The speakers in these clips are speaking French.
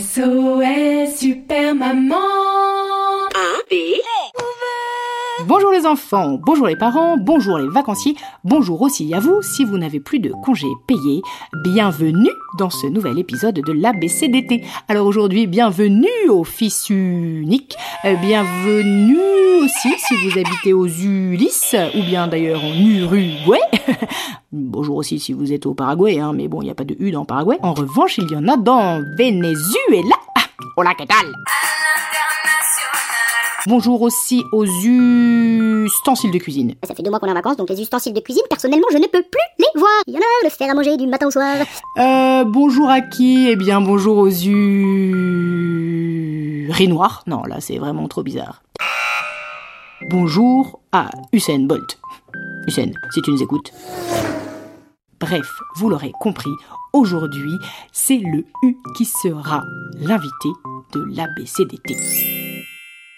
SOS Super Maman Bonjour les enfants, bonjour les parents, bonjour les vacanciers, bonjour aussi à vous si vous n'avez plus de congés payés. Bienvenue dans ce nouvel épisode de l'ABCDT. Alors aujourd'hui, bienvenue aux fils uniques, euh, bienvenue aussi si vous habitez aux Ulysses, ou bien d'ailleurs en Uruguay. Bonjour aussi si vous êtes au Paraguay, hein, mais bon, il n'y a pas de U dans Paraguay. En revanche, il y en a dans Venezuela. Ah, hola, ¿qué tal? Bonjour aussi aux ustensiles de cuisine. Ça fait deux mois qu'on est en vacances, donc les ustensiles de cuisine, personnellement, je ne peux plus les voir. Il y en a le faire à manger du matin au soir. Euh, bonjour à qui? Eh bien, bonjour aux urinoirs. Non, là, c'est vraiment trop bizarre. Bonjour à Usain Bolt. Usain, si tu nous écoutes. Bref, vous l'aurez compris, aujourd'hui, c'est le U qui sera l'invité de l'ABCDT.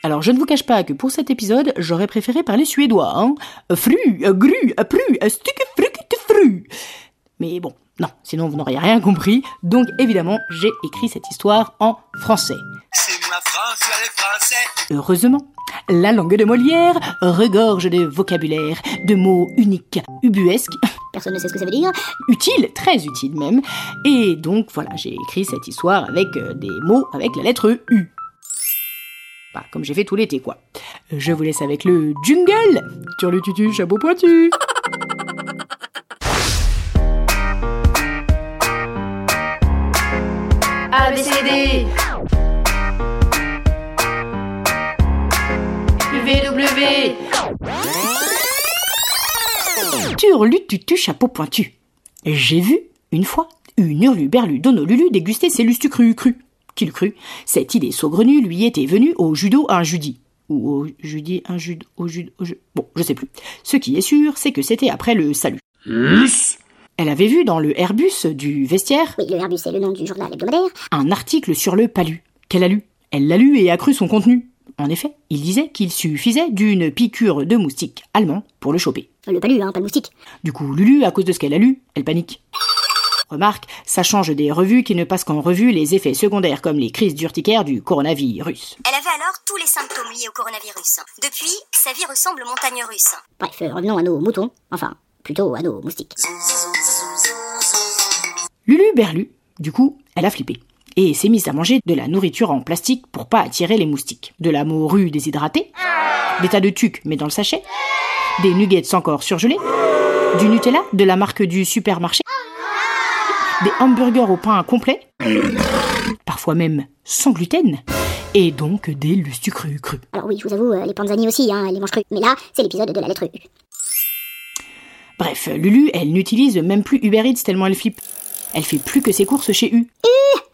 Alors, je ne vous cache pas que pour cet épisode, j'aurais préféré parler suédois, hein. Fru, gru, pru, fru. Mais bon, non, sinon vous n'auriez rien compris. Donc, évidemment, j'ai écrit cette histoire en français. C'est ma France, les Français. Heureusement, la langue de Molière regorge de vocabulaire, de mots uniques, ubuesques, Personne ne sait ce que ça veut dire. utiles, très utiles même. Et donc, voilà, j'ai écrit cette histoire avec euh, des mots avec la lettre U. Bah, comme j'ai fait tout l'été, quoi. Je vous laisse avec le jungle Sur le tutu, chapeau pointu ABCD W Turlututu chapeau pointu. J'ai vu, une fois, une hurluberlu d'Honolulu déguster ses lustus crus cru. Qu'il crut, cette idée saugrenue lui était venue au judo un jeudi. Ou au jeudi un judo, au judo, au ju- Bon, je sais plus. Ce qui est sûr, c'est que c'était après le salut. Elle avait vu dans le Airbus du vestiaire Oui, le Airbus, c'est le nom du journal hebdomadaire. un article sur le palu. Qu'elle a lu. Elle l'a lu et a cru son contenu. En effet, il disait qu'il suffisait d'une piqûre de moustique allemand pour le choper. Le palu, hein, pas le moustique. Du coup, Lulu, à cause de ce qu'elle a lu, elle panique. Remarque, ça change des revues qui ne passent qu'en revue les effets secondaires comme les crises d'urticaire du coronavirus. Elle avait alors tous les symptômes liés au coronavirus. Depuis, sa vie ressemble aux montagnes russes. Bref, euh, revenons à nos moutons. Enfin, plutôt à nos moustiques. Lulu Berlu, du coup, elle a flippé. Et s'est mise à manger de la nourriture en plastique pour pas attirer les moustiques. De la morue déshydratée, des tas de tucs mais dans le sachet, des nuggets encore surgelés, du Nutella de la marque du supermarché, des hamburgers au pain complet, parfois même sans gluten, et donc des lustus crus crus. Alors oui, je vous avoue, euh, les panzani aussi, hein, elle les mange crues. Mais là, c'est l'épisode de la lettre U. Bref, Lulu, elle n'utilise même plus Uber Eats tellement elle flippe. Elle fait plus que ses courses chez U.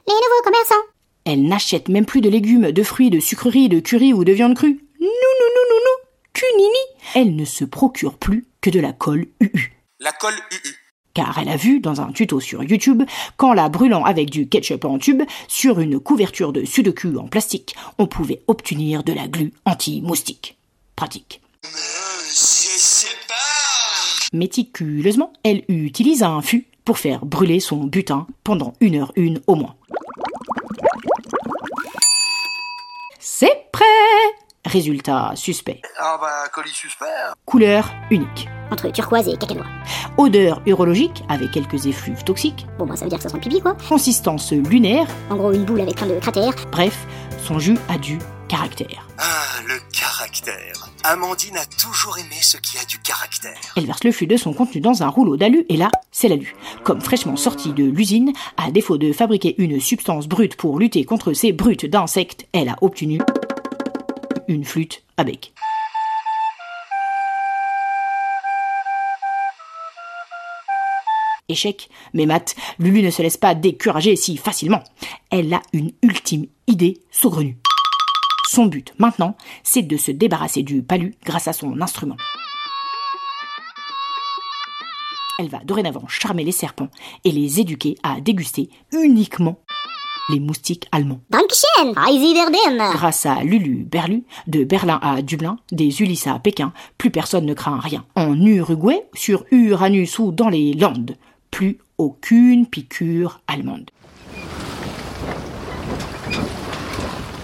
Les nouveaux commerçants Elle n'achète même plus de légumes, de fruits, de sucreries, de curry ou de viande crue. Non, non, non, non, non. Cunini. Elle ne se procure plus que de la colle UU. La colle UU. Car elle a vu dans un tuto sur YouTube qu'en la brûlant avec du ketchup en tube sur une couverture de sudoku en plastique, on pouvait obtenir de la glu anti-moustique. Pratique. Euh, je sais pas. Méticuleusement, elle utilise un fût pour faire brûler son butin pendant une heure une au moins. C'est prêt Résultat suspect. Ah bah, colis suspect. Couleur unique. Entre turquoise et cacanois. Odeur urologique avec quelques effluves toxiques. Bon, bah ça veut dire que ça sent le pipi, quoi. Consistance lunaire. En gros, une boule avec plein de cratères. Bref, son jus a du caractère. Ah, le caractère. Amandine a toujours aimé ce qui a du caractère. Elle verse le flux de son contenu dans un rouleau d'alu et là, c'est l'alu. Comme fraîchement sorti de l'usine, à défaut de fabriquer une substance brute pour lutter contre ces brutes d'insectes, elle a obtenu une flûte à bec. Échec. Mais Matt, Lulu ne se laisse pas décourager si facilement. Elle a une ultime idée saugrenue. Son but maintenant, c'est de se débarrasser du palu grâce à son instrument. Elle va dorénavant charmer les serpents et les éduquer à déguster uniquement les moustiques allemands. Grâce à Lulu Berlu, de Berlin à Dublin, des Ulysses à Pékin, plus personne ne craint rien. En Uruguay, sur Uranus ou dans les Landes, plus aucune piqûre allemande.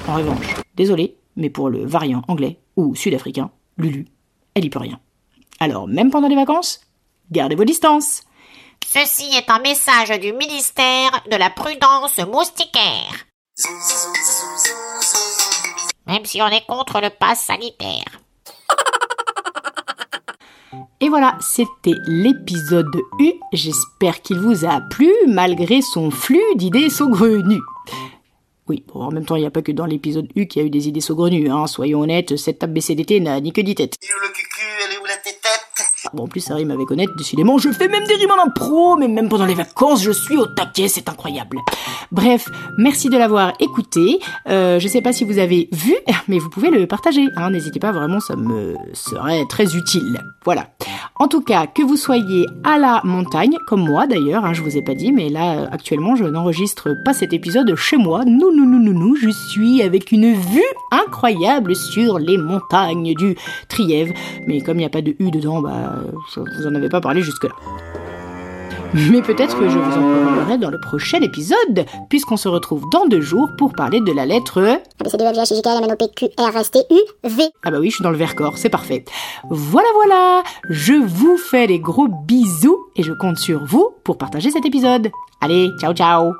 En revanche, désolé, mais pour le variant anglais ou sud-africain, Lulu, elle y peut rien. Alors, même pendant les vacances, gardez vos distances. Ceci est un message du ministère de la prudence moustiquaire. Même si on est contre le pass sanitaire. Et voilà, c'était l'épisode U. J'espère qu'il vous a plu malgré son flux d'idées saugrenues. Oui, bon, en même temps, il n'y a pas que dans l'épisode U qu'il y a eu des idées saugrenues, hein. Soyons honnêtes, cette table BCDT n'a ni que dix têtes. Il est où le cucu Elle est où la tête? Bon, en plus, ça rime avec honnête, décidément, je fais même des rimes en impro, mais même pendant les vacances, je suis au taquet, c'est incroyable. Bref, merci de l'avoir écouté. Euh, je sais pas si vous avez vu, mais vous pouvez le partager, hein. N'hésitez pas, vraiment, ça me serait très utile. Voilà. En tout cas, que vous soyez à la montagne, comme moi d'ailleurs, hein, je vous ai pas dit, mais là, actuellement, je n'enregistre pas cet épisode chez moi. Non, non, non, non, non, je suis avec une vue incroyable sur les montagnes du Trièvre. Mais comme il n'y a pas de U dedans, bah, vous en avais pas parlé jusque-là. Mais peut-être que je vous en parlerai dans le prochain épisode, puisqu'on se retrouve dans deux jours pour parler de la lettre E. ABCDEFGHIJKLMNOPQRSTUV. Ah bah oui, je suis dans le Vercors, c'est parfait. Voilà, voilà, je vous fais des gros bisous et je compte sur vous pour partager cet épisode. Allez, ciao ciao.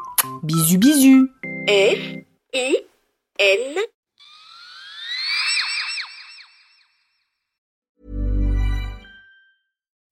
Bisous bisous. F, I, N,